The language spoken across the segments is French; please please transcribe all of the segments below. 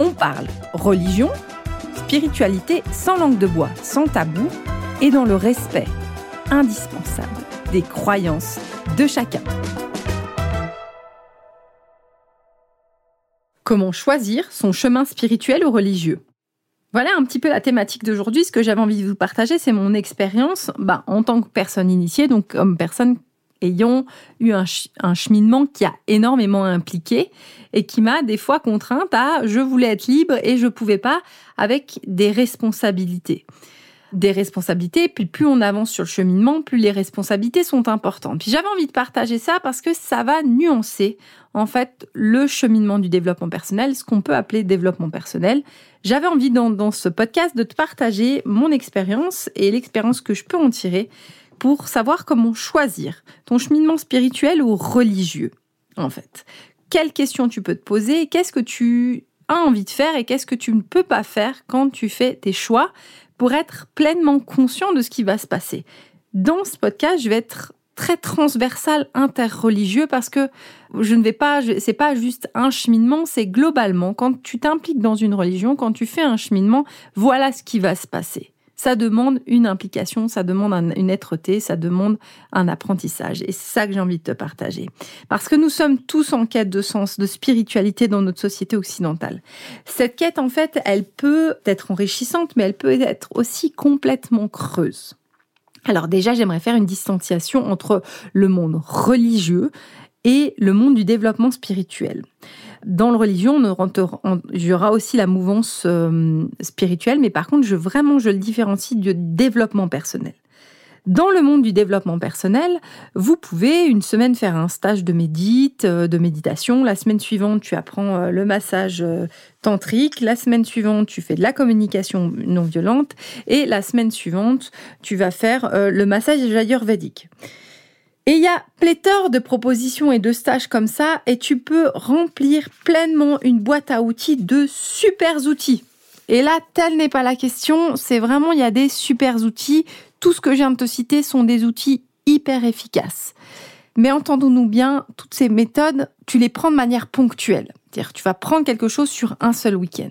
on parle religion, spiritualité sans langue de bois, sans tabou et dans le respect indispensable des croyances de chacun. Comment choisir son chemin spirituel ou religieux? Voilà un petit peu la thématique d'aujourd'hui. Ce que j'avais envie de vous partager, c'est mon expérience bah, en tant que personne initiée, donc comme personne ayant eu un, cheminement qui a énormément impliqué et qui m'a des fois contrainte à je voulais être libre et je pouvais pas avec des responsabilités. Des responsabilités, puis plus on avance sur le cheminement, plus les responsabilités sont importantes. Puis j'avais envie de partager ça parce que ça va nuancer en fait le cheminement du développement personnel, ce qu'on peut appeler développement personnel. J'avais envie dans, dans ce podcast de te partager mon expérience et l'expérience que je peux en tirer pour savoir comment choisir ton cheminement spirituel ou religieux, en fait. Quelles questions tu peux te poser Qu'est-ce que tu as envie de faire et qu'est-ce que tu ne peux pas faire quand tu fais tes choix pour être pleinement conscient de ce qui va se passer. Dans ce podcast, je vais être très transversal interreligieux parce que je ne vais pas, c'est pas juste un cheminement, c'est globalement quand tu t'impliques dans une religion, quand tu fais un cheminement, voilà ce qui va se passer ça demande une implication, ça demande une êtreté, ça demande un apprentissage. Et c'est ça que j'ai envie de te partager. Parce que nous sommes tous en quête de sens, de spiritualité dans notre société occidentale. Cette quête, en fait, elle peut être enrichissante, mais elle peut être aussi complètement creuse. Alors déjà, j'aimerais faire une distanciation entre le monde religieux et le monde du développement spirituel. Dans le religion, on il y aura aussi la mouvance euh, spirituelle, mais par contre, je, vraiment, je le différencie du développement personnel. Dans le monde du développement personnel, vous pouvez une semaine faire un stage de médite, euh, de méditation. La semaine suivante, tu apprends euh, le massage tantrique. La semaine suivante, tu fais de la communication non violente. Et la semaine suivante, tu vas faire le massage ayurvédique. Et il y a pléthore de propositions et de stages comme ça, et tu peux remplir pleinement une boîte à outils de super outils. Et là, telle n'est pas la question, c'est vraiment, il y a des super outils. Tout ce que je viens de te citer sont des outils hyper efficaces. Mais entendons-nous bien, toutes ces méthodes, tu les prends de manière ponctuelle. C'est-à-dire, tu vas prendre quelque chose sur un seul week-end.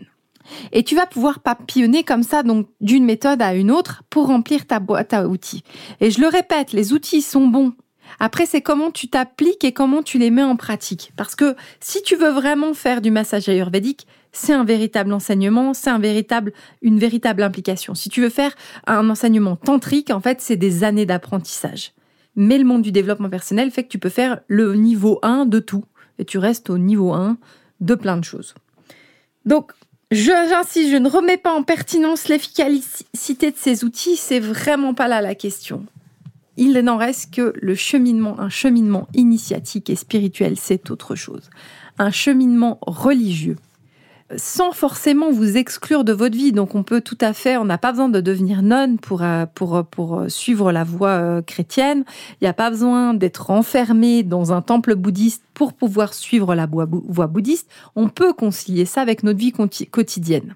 Et tu vas pouvoir papillonner comme ça, donc d'une méthode à une autre, pour remplir ta boîte à outils. Et je le répète, les outils sont bons après, c'est comment tu t'appliques et comment tu les mets en pratique. Parce que si tu veux vraiment faire du massage ayurvédique, c'est un véritable enseignement, c'est un véritable, une véritable implication. Si tu veux faire un enseignement tantrique, en fait, c'est des années d'apprentissage. Mais le monde du développement personnel fait que tu peux faire le niveau 1 de tout. Et tu restes au niveau 1 de plein de choses. Donc, j'insiste, je ne remets pas en pertinence l'efficacité de ces outils, c'est vraiment pas là la question. Il n'en reste que le cheminement, un cheminement initiatique et spirituel, c'est autre chose. Un cheminement religieux, sans forcément vous exclure de votre vie. Donc on peut tout à fait, on n'a pas besoin de devenir nonne pour, euh, pour, pour suivre la voie euh, chrétienne. Il n'y a pas besoin d'être enfermé dans un temple bouddhiste pour pouvoir suivre la voie bouddhiste. On peut concilier ça avec notre vie quotidienne.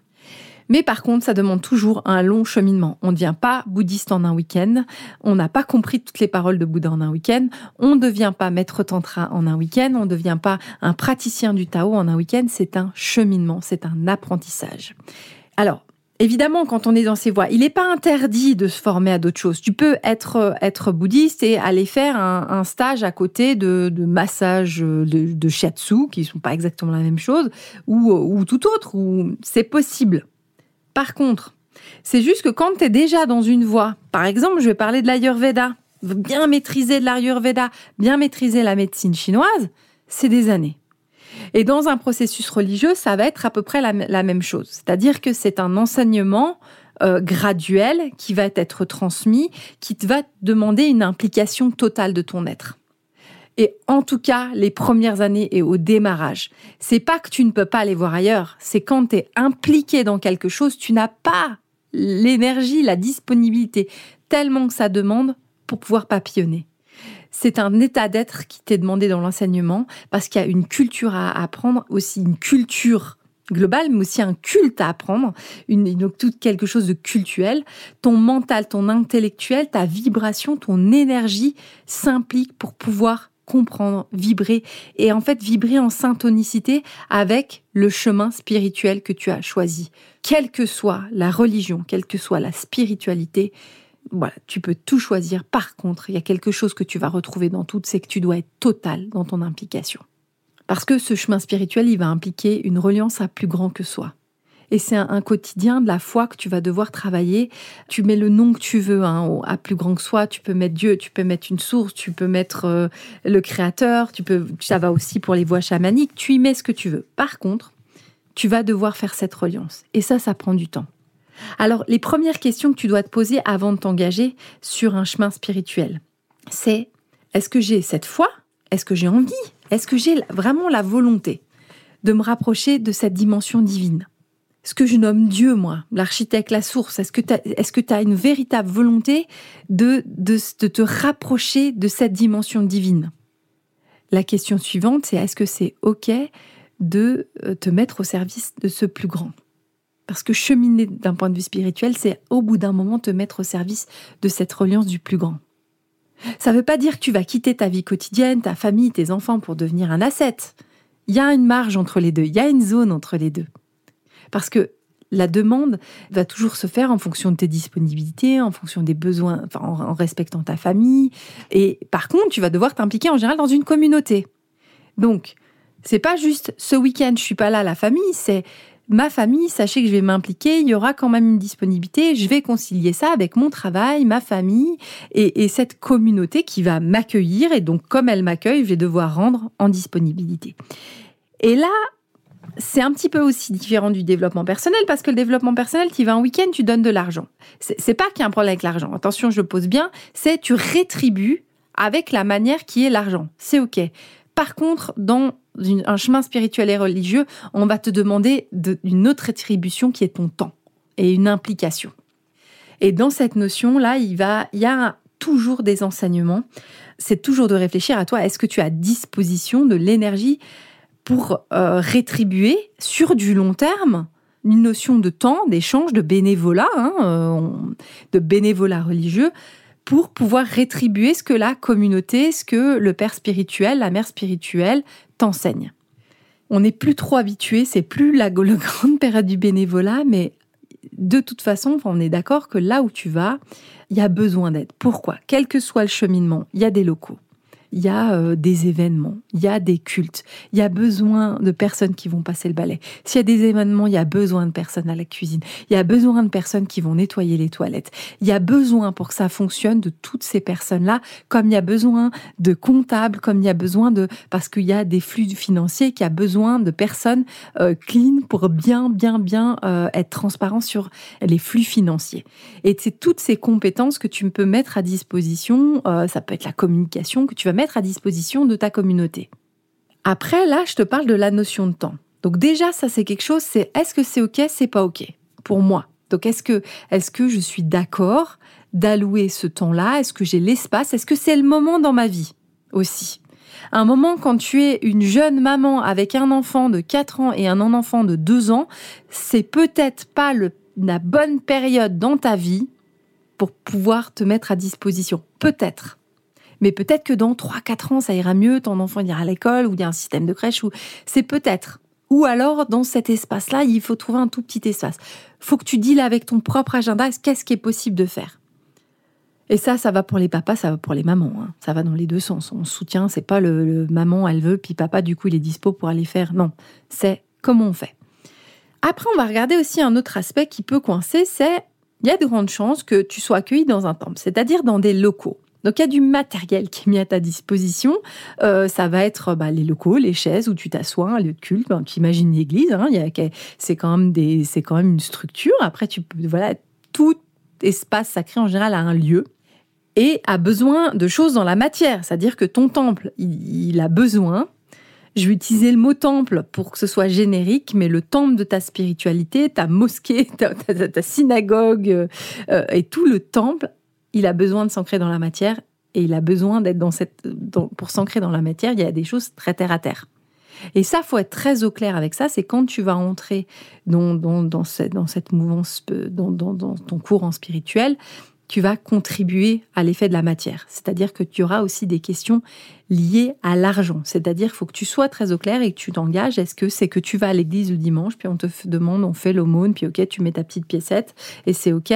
Mais par contre, ça demande toujours un long cheminement. On ne devient pas bouddhiste en un week-end. On n'a pas compris toutes les paroles de Bouddha en un week-end. On ne devient pas maître tantra en un week-end. On ne devient pas un praticien du Tao en un week-end. C'est un cheminement, c'est un apprentissage. Alors, Évidemment, quand on est dans ces voies, il n'est pas interdit de se former à d'autres choses. Tu peux être, bouddhiste et aller faire un, stage à côté de, de massage de, de shiatsu, qui ne sont pas exactement la même chose, ou, ou tout autre, ou c'est possible. Par contre, c'est juste que quand tu es déjà dans une voie, par exemple, je vais parler de l'Ayurveda, bien maîtriser de l'Ayurveda, bien maîtriser la médecine chinoise, c'est des années. Et dans un processus religieux, ça va être à peu près la, même chose. C'est-à-dire que c'est un enseignement euh, graduel qui va être transmis, qui te va demander une implication totale de ton être. Et en tout cas, les premières années et au démarrage. C'est pas que tu ne peux pas aller voir ailleurs, c'est quand tu es impliqué dans quelque chose, tu n'as pas l'énergie, la disponibilité, tellement que ça demande pour pouvoir papillonner. C'est un état d'être qui t'est demandé dans l'enseignement parce qu'il y a une culture à apprendre, aussi une culture globale, mais aussi un culte à apprendre, donc tout quelque chose de cultuel. Ton mental, ton intellectuel, ta vibration, ton énergie s'implique pour pouvoir comprendre, vibrer et en fait vibrer en syntonicité avec le chemin spirituel que tu as choisi. Quelle que soit la religion, quelle que soit la spiritualité, voilà, tu peux tout choisir. Par contre, il y a quelque chose que tu vas retrouver dans tout, c'est que tu dois être total dans ton implication. Parce que ce chemin spirituel, il va impliquer une reliance à plus grand que soi. Et c'est un, quotidien de la foi que tu vas devoir travailler. Tu mets le nom que tu veux hein, à plus grand que soi. Tu peux mettre Dieu, tu peux mettre une source, tu peux mettre euh, le Créateur. Tu peux, ça va aussi pour les voies chamaniques. Tu y mets ce que tu veux. Par contre, tu vas devoir faire cette reliance. Et ça, ça prend du temps. Alors, les premières questions que tu dois te poser avant de t'engager sur un chemin spirituel, c'est est-ce que j'ai cette foi? Est-ce que j'ai envie? Est-ce que j'ai vraiment la volonté de me rapprocher de cette dimension divine? Ce que je nomme Dieu, moi, l'architecte, la source Est-ce que tu as, une véritable volonté de, de, te rapprocher de cette dimension divine? La question suivante, c'est est-ce que c'est OK de euh, te mettre au service de ce plus grand? Parce que cheminer d'un point de vue spirituel, c'est au bout d'un moment te mettre au service de cette reliance du plus grand. Ça ne veut pas dire que tu vas quitter ta vie quotidienne, ta famille, tes enfants pour devenir un ascète. Il y a une marge entre les deux, il y a une zone entre les deux. Parce que la demande va toujours se faire en fonction de tes disponibilités, en fonction des besoins, en, respectant ta famille. Et par contre, tu vas devoir t'impliquer en général dans une communauté. Donc, c'est pas juste ce week-end, je suis pas là, la famille, c'est ma famille, sachez que je vais m'impliquer, il y aura quand même une disponibilité, je vais concilier ça avec mon travail, ma famille et, et cette communauté qui va m'accueillir. Et donc, comme elle m'accueille, je vais devoir rendre en disponibilité. Et là, c'est un petit peu aussi différent du développement personnel parce que le développement personnel, tu vas un week-end, tu donnes de l'argent. C'est pas qu'il y a un problème avec l'argent. Attention, je pose bien. C'est tu rétribues avec la manière qui est l'argent. C'est ok. Par contre, dans un chemin spirituel et religieux, on va te demander une autre rétribution qui est ton temps et une implication. Et dans cette notion-là, il va, il y a toujours des enseignements. C'est toujours de réfléchir à toi. Est-ce que tu as disposition de l'énergie pour euh, rétribuer sur du long terme une notion de temps, d'échange, de bénévolat, hein, euh, de bénévolat religieux, pour pouvoir rétribuer ce que la communauté, ce que le père spirituel, la mère spirituelle t'enseigne. On n'est plus trop habitué, c'est plus la, la, grande période du bénévolat, mais de toute façon, on est d'accord que là où tu vas, il y a besoin d'aide. Pourquoi? Quel que soit le cheminement, il y a des locaux il y a euh, des événements, il y a des cultes, il y a besoin de personnes qui vont passer le balai. S'il y a des événements, il y a besoin de personnes à la cuisine, il y a besoin de personnes qui vont nettoyer les toilettes. Il y a besoin pour que ça fonctionne de toutes ces personnes-là, comme il y a besoin de comptables, comme il y a besoin de parce qu'il y a des flux financiers, qu'il y a besoin de personnes euh, clean pour bien, bien, bien euh, être transparent sur les flux financiers. Et c'est toutes ces compétences que tu peux mettre à disposition. ça peut être la communication que tu vas mettre à disposition de ta communauté. Après, là, je te parle de la notion de temps. Donc déjà, ça c'est quelque chose, c'est est-ce que c'est OK, c'est pas OK pour moi? Donc est-ce que, est-ce que je suis d'accord d'allouer ce temps-là? Est-ce que j'ai l'espace? Est-ce que c'est le moment dans ma vie aussi? Un moment quand tu es une jeune maman avec un enfant de 4 ans et un enfant de 2 ans, c'est peut-être pas le, la bonne période dans ta vie pour pouvoir te mettre à disposition. Peut-être. Mais peut-être que dans 3-4 ans, ça ira mieux, ton enfant ira à l'école, ou il y a un système de crèche, ou c'est peut-être. Ou alors, dans cet espace-là, il faut trouver un tout petit espace. faut que tu deals avec ton propre agenda, qu'est-ce qui est possible de faire. Et ça, ça va pour les papas, ça va pour les mamans. Hein. Ça va dans les deux sens. On soutient, c'est pas le, maman, elle veut, puis papa, du coup, il est dispo pour aller faire. Non, c'est comment on fait. Après, on va regarder aussi un autre aspect qui peut coincer, c'est il y a de grandes chances que tu sois accueilli dans un temple, c'est-à-dire dans des locaux. Donc il y a du matériel qui est mis à ta disposition. Euh, ça va être bah, les locaux, les chaises où tu t'assois, un lieu de culte. Ben, tu imagines l'église, hein, c'est quand même une structure. Après tu voilà, tout espace sacré en général a un lieu. et a besoin de choses dans la matière. C'est-à-dire que ton temple, il, a besoin. Je vais utiliser le mot temple pour que ce soit générique, mais le temple de ta spiritualité, ta mosquée, ta, synagogue euh, et tout le temple, il a besoin de s'ancrer dans la matière et il a besoin d'être dans cette. pour s'ancrer dans la matière, il y a des choses très terre à terre. Et ça, faut être très au clair avec ça. C'est quand tu vas entrer dans, dans, dans, cette, dans cette mouvance, dans, dans, dans ton courant spirituel, tu vas contribuer à l'effet de la matière. C'est-à-dire que tu auras aussi des questions liées à l'argent. C'est-à-dire qu'il faut que tu sois très au clair et que tu t'engages. Est-ce que c'est que tu vas à l'église le dimanche, puis on te demande, on fait l'aumône, puis ok, tu mets ta petite piécette et c'est ok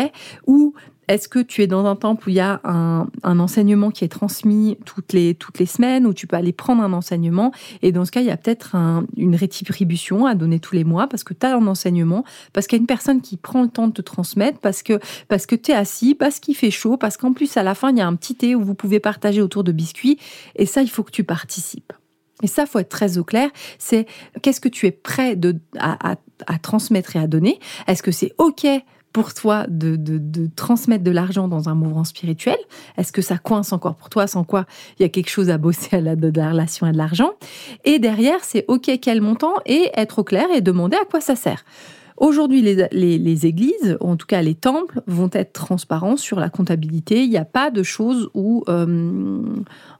Ou est-ce que tu es dans un temple où il y a un, enseignement qui est transmis toutes les, toutes les semaines, où tu peux aller prendre un enseignement? Et dans ce cas, il y a peut-être une rétribution à donner tous les mois parce que tu as un enseignement, parce qu'il y a une personne qui prend le temps de te transmettre, parce que, parce que tu es assis, parce qu'il fait chaud, parce qu'en plus, à la fin, il y a un petit thé où vous pouvez partager autour de biscuits. Et ça, il faut que tu participes. Et ça, faut être très au clair. C'est qu'est-ce que tu es prêt de, à, à transmettre et à donner? Est-ce que c'est OK pour toi de, de, transmettre de l'argent dans un mouvement spirituel? Est-ce que ça coince encore pour toi Sans quoi il y a quelque chose à bosser à la, relation à de l'argent? Et derrière, c'est OK, quel montant Et être au clair et demander à quoi ça sert. Aujourd'hui, les, les, églises, ou en tout cas les temples, vont être transparents sur la comptabilité. Il n'y a pas de choses où, euh,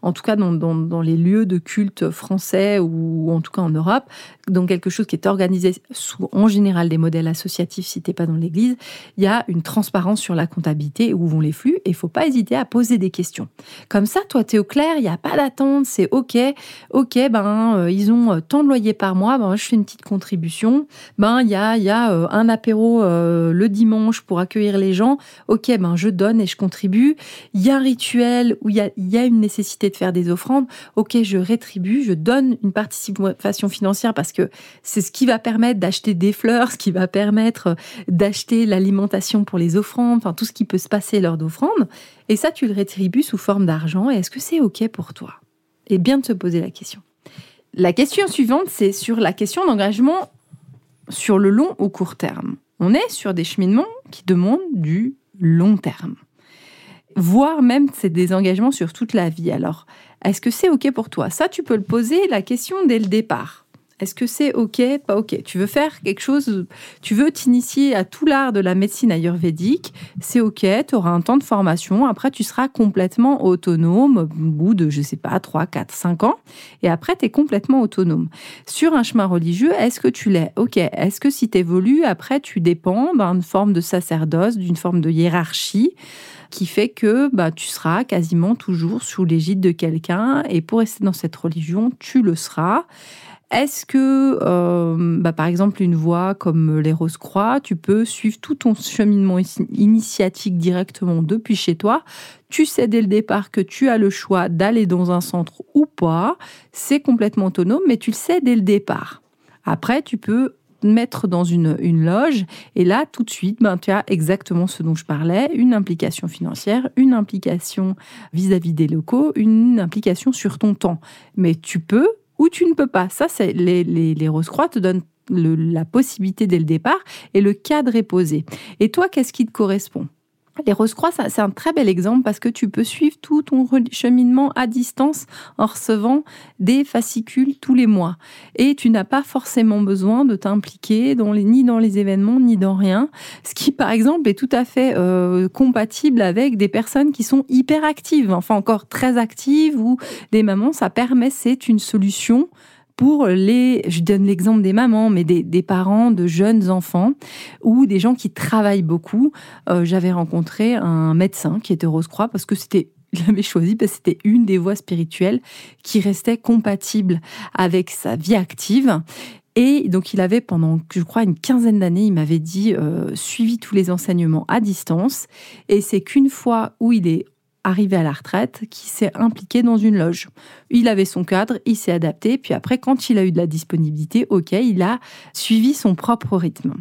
en tout cas dans, les lieux de culte français ou en tout cas en Europe, dans quelque chose qui est organisé sous, en général, des modèles associatifs, si tu pas dans l'église, il y a une transparence sur la comptabilité, où vont les flux, et il faut pas hésiter à poser des questions. Comme ça, toi, tu es au clair, il n'y a pas d'attente, c'est OK, OK, ben, euh, ils ont euh, tant de loyers par mois, ben, je fais une petite contribution, ben, il y a, y a euh, un apéro le dimanche pour accueillir les gens, OK, ben, je donne et je contribue. Il y a un rituel où il y a, y a une nécessité de faire des offrandes, OK, je rétribue, je donne une participation financière parce que c'est ce qui va permettre d'acheter des fleurs, ce qui va permettre d'acheter l'alimentation pour les offrandes, enfin tout ce qui peut se passer lors d'offrandes. Et ça, tu le rétribues sous forme d'argent. Et est-ce que c'est OK pour toi? Et bien de se poser la question. La question suivante, c'est sur la question d'engagement sur le long ou court terme. On est sur des cheminements qui demandent du long terme voire même c'est des engagements sur toute la vie. Alors, est-ce que c'est OK pour toi? Ça, tu peux le poser la question dès le départ. Est-ce que c'est OK, pas OK Tu veux faire quelque chose, tu veux t'initier à tout l'art de la médecine ayurvédique, c'est OK, tu auras un temps de formation, après tu seras complètement autonome au bout de, je sais pas, 3, 4, 5 ans, et après tu es complètement autonome. Sur un chemin religieux, est-ce que tu l'es? OK. Est-ce que si tu évolues, après tu dépends d'une forme de sacerdoce, d'une forme de hiérarchie? Qui fait que bah, tu seras quasiment toujours sous l'égide de quelqu'un et pour rester dans cette religion, tu le seras. Est-ce que, euh, bah, par exemple, une voie comme les Rose-Croix, tu peux suivre tout ton cheminement initiatique directement depuis chez toi? Tu sais dès le départ que tu as le choix d'aller dans un centre ou pas. C'est complètement autonome, mais tu le sais dès le départ. Après, tu peux mettre dans une, une loge et là tout de suite ben, tu as exactement ce dont je parlais une implication financière une implication vis-à-vis des locaux une implication sur ton temps mais tu peux ou tu ne peux pas. Ça, c'est les, les, Rose-Croix te donnent la possibilité dès le départ et le cadre est posé. Et toi, qu'est-ce qui te correspond? Les Rose-Croix, c'est un très bel exemple parce que tu peux suivre tout ton cheminement à distance en recevant des fascicules tous les mois. Et tu n'as pas forcément besoin de t'impliquer ni dans les événements, ni dans rien. Ce qui, par exemple, est tout à fait euh, compatible avec des personnes qui sont hyper actives, enfin encore très actives, ou des mamans, ça permet, c'est une solution pour les, je donne l'exemple des mamans, mais des, parents de jeunes enfants ou des gens qui travaillent beaucoup. Euh, j'avais rencontré un médecin qui était Rose-Croix parce que c'était il avait choisi parce que c'était une des voies spirituelles qui restait compatible avec sa vie active. Et donc, il avait pendant, je crois, une quinzaine d'années, il m'avait dit, euh, suivi tous les enseignements à distance. Et c'est qu'une fois où il est arrivé à la retraite, qui s'est impliqué dans une loge. Il avait son cadre, il s'est adapté, puis après, quand il a eu de la disponibilité, ok, il a suivi son propre rythme.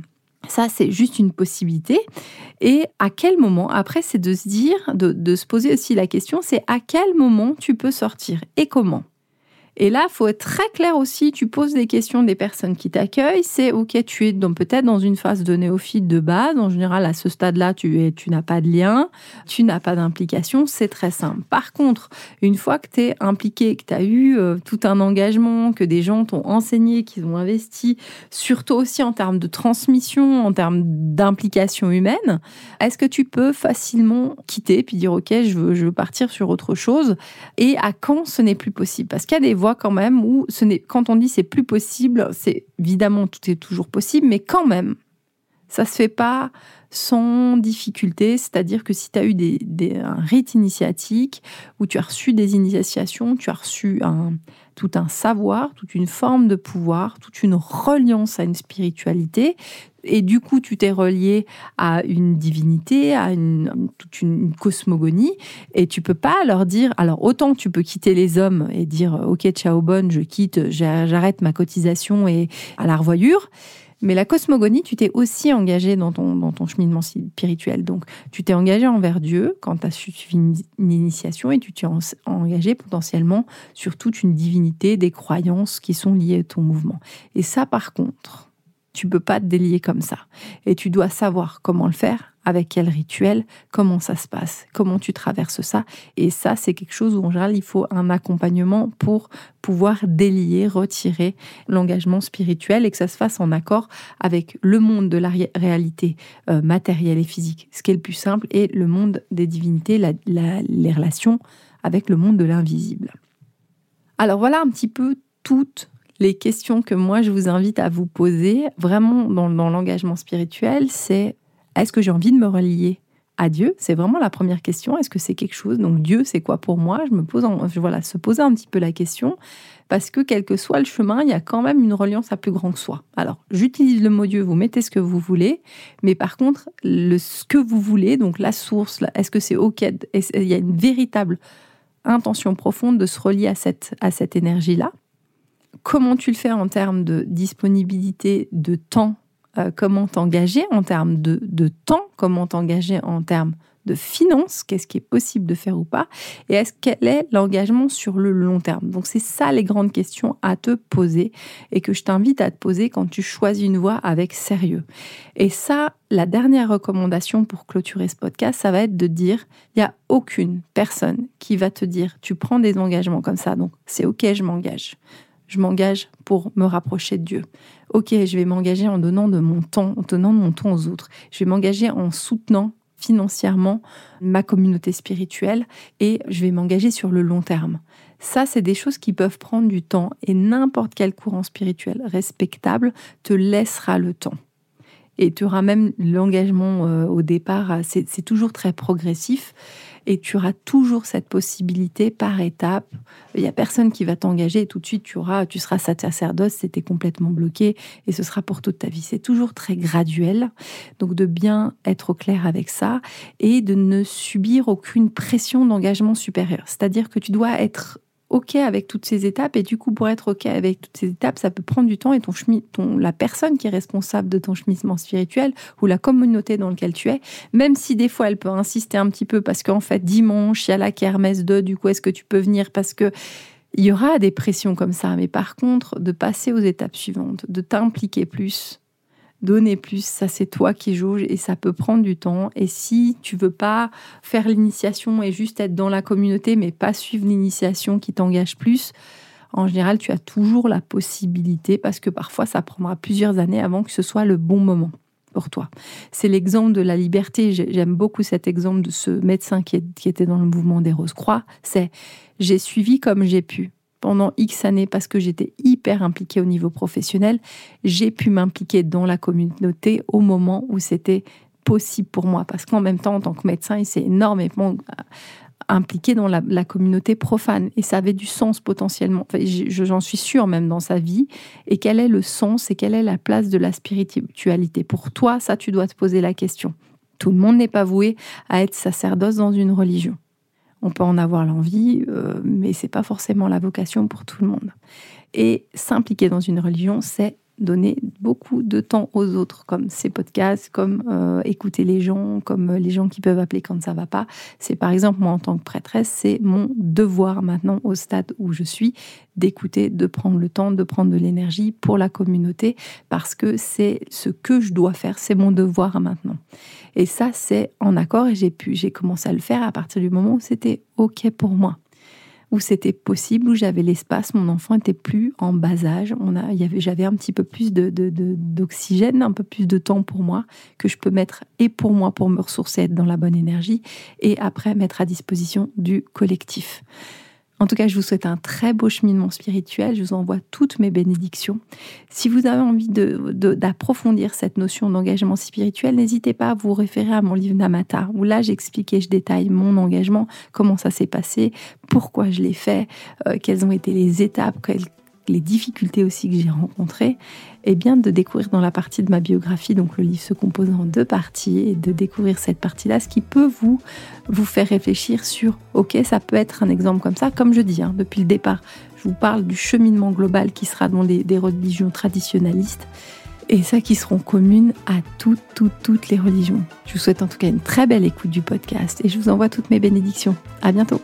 Ça, c'est juste une possibilité. Et à quel moment, après, c'est de se dire, de, se poser aussi la question, c'est à quel moment tu peux sortir et comment? Et là, faut être très clair aussi. Tu poses des questions des personnes qui t'accueillent. C'est OK, tu es peut-être dans une phase de néophyte de base. En général, à ce stade-là, tu, es, tu n'as pas de lien, tu n'as pas d'implication. C'est très simple. Par contre, une fois que tu es impliqué, que tu as eu euh, tout un engagement, que des gens t'ont enseigné, qu'ils ont investi, surtout aussi en termes de transmission, en termes d'implication humaine, est-ce que tu peux facilement quitter puis dire OK, je veux, je veux partir sur autre chose? Et à quand ce n'est plus possible? Parce qu'il y a des voies quand même où ce n'est, quand on dit c'est plus possible, c'est évidemment tout est toujours possible, mais quand même, ça se fait pas sans difficulté, c'est-à-dire que si tu as eu des, un rite initiatique où tu as reçu des initiations, tu as reçu un, tout un savoir, toute une forme de pouvoir, toute une reliance à une spiritualité, et du coup tu t'es relié à une divinité, à une, toute une cosmogonie, et tu peux pas leur dire, alors autant tu peux quitter les hommes et dire ok ciao bonne, je quitte, j'arrête ma cotisation et à la revoyure, mais la cosmogonie, tu t'es aussi engagé dans ton, dans ton cheminement spirituel. Donc, tu t'es engagé envers Dieu quand tu as suivi une, initiation et tu t'es engagé potentiellement sur toute une divinité, des croyances qui sont liées à ton mouvement. Et ça, par contre, tu peux pas te délier comme ça. Et tu dois savoir comment le faire avec quel rituel, comment ça se passe, comment tu traverses ça. Et ça, c'est quelque chose où en général, il faut un accompagnement pour pouvoir délier, retirer l'engagement spirituel et que ça se fasse en accord avec le monde de la réalité euh, matérielle et physique, ce qui est le plus simple, et le monde des divinités, les relations avec le monde de l'invisible. Alors voilà un petit peu toutes les questions que moi je vous invite à vous poser vraiment dans l'engagement spirituel, c'est est-ce que j'ai envie de me relier à Dieu? C'est vraiment la première question. Est-ce que c'est quelque chose? Donc Dieu, c'est quoi pour moi? Je me pose, en, voilà, se poser un petit peu la question parce que quel que soit le chemin, il y a quand même une reliance à plus grand que soi. Alors, j'utilise le mot Dieu, vous mettez ce que vous voulez, mais par contre, le, ce que vous voulez, donc la source, est-ce que c'est OK Il y a une véritable intention profonde de se relier à cette, à cette énergie-là? Comment tu le fais en termes de disponibilité, de temps euh, comment t'engager en termes de, temps, comment t'engager en termes de finances, qu'est-ce qui est possible de faire ou pas, et est-ce quel est l'engagement sur le long terme. Donc c'est ça les grandes questions à te poser et que je t'invite à te poser quand tu choisis une voie avec sérieux. Et ça, la dernière recommandation pour clôturer ce podcast, ça va être de dire, il n'y a aucune personne qui va te dire, tu prends des engagements comme ça, donc c'est ok, je m'engage je m'engage pour me rapprocher de Dieu. Ok, je vais m'engager en donnant de mon temps, en donnant de mon temps aux autres. Je vais m'engager en soutenant financièrement ma communauté spirituelle et je vais m'engager sur le long terme. Ça, c'est des choses qui peuvent prendre du temps et n'importe quel courant spirituel respectable te laissera le temps. Et tu auras même l'engagement euh, au départ, c'est toujours très progressif et tu auras toujours cette possibilité par étape. Il n'y a personne qui va t'engager et tout de suite tu auras, tu seras sacerdoce, c'était complètement bloqué et ce sera pour toute ta vie. C'est toujours très graduel. Donc de bien être au clair avec ça et de ne subir aucune pression d'engagement supérieur. C'est-à-dire que tu dois être OK avec toutes ces étapes. Et du coup, pour être OK avec toutes ces étapes, ça peut prendre du temps. Et ton, la personne qui est responsable de ton cheminement spirituel ou la communauté dans laquelle tu es, même si des fois elle peut insister un petit peu parce qu'en fait, dimanche, il y a la kermesse 2, du coup, est-ce que tu peux venir Parce que il y aura des pressions comme ça. Mais par contre, de passer aux étapes suivantes, de t'impliquer plus, donner plus, ça c'est toi qui jauge et ça peut prendre du temps. Et si tu veux pas faire l'initiation et juste être dans la communauté, mais pas suivre l'initiation qui t'engage plus, en général, tu as toujours la possibilité, parce que parfois ça prendra plusieurs années avant que ce soit le bon moment pour toi. C'est l'exemple de la liberté. J'aime beaucoup cet exemple de ce médecin qui, était dans le mouvement des Roses-Croix. C'est j'ai suivi comme j'ai pu pendant X années parce que j'étais hyper impliquée au niveau professionnel, j'ai pu m'impliquer dans la communauté au moment où c'était possible pour moi. Parce qu'en même temps, en tant que médecin, il s'est énormément euh, impliqué dans la, communauté profane et ça avait du sens potentiellement. J'en suis sûre même dans sa vie. Et quel est le sens et quelle est la place de la spiritualité? Pour toi, ça, tu dois te poser la question. Tout le monde n'est pas voué à être sacerdoce dans une religion. On peut en avoir l'envie, euh, mais c'est pas forcément la vocation pour tout le monde. Et s'impliquer dans une religion, c'est donner beaucoup de temps aux autres, comme ces podcasts, comme euh, écouter les gens, comme les gens qui peuvent appeler quand ça va pas. C'est par exemple moi en tant que prêtresse, c'est mon devoir maintenant au stade où je suis d'écouter, de prendre le temps, de prendre de l'énergie pour la communauté, parce que c'est ce que je dois faire, c'est mon devoir maintenant. Et ça, c'est en accord et j'ai pu, j'ai commencé à le faire à partir du moment où c'était ok pour moi où c'était possible, où j'avais l'espace, mon enfant était plus en bas âge, j'avais un petit peu plus d'oxygène, un peu plus de temps pour moi, que je peux mettre et pour moi pour me ressourcer, être dans la bonne énergie, et après mettre à disposition du collectif. En tout cas, je vous souhaite un très beau cheminement spirituel. Je vous envoie toutes mes bénédictions. Si vous avez envie d'approfondir cette notion d'engagement spirituel, n'hésitez pas à vous référer à mon livre Namata, où là j'explique et je détaille mon engagement, comment ça s'est passé, pourquoi je l'ai fait, euh, quelles ont été les étapes, quelles les difficultés aussi que j'ai rencontrées, et bien de découvrir dans la partie de ma biographie, donc le livre se compose en deux parties, et de découvrir cette partie-là, ce qui peut vous, faire réfléchir sur, ok, ça peut être un exemple comme ça, comme je dis, hein, depuis le départ, je vous parle du cheminement global qui sera dans des religions traditionnalistes, et ça qui seront communes à toutes, toutes, toutes les religions. Je vous souhaite en tout cas une très belle écoute du podcast, et je vous envoie toutes mes bénédictions. À bientôt.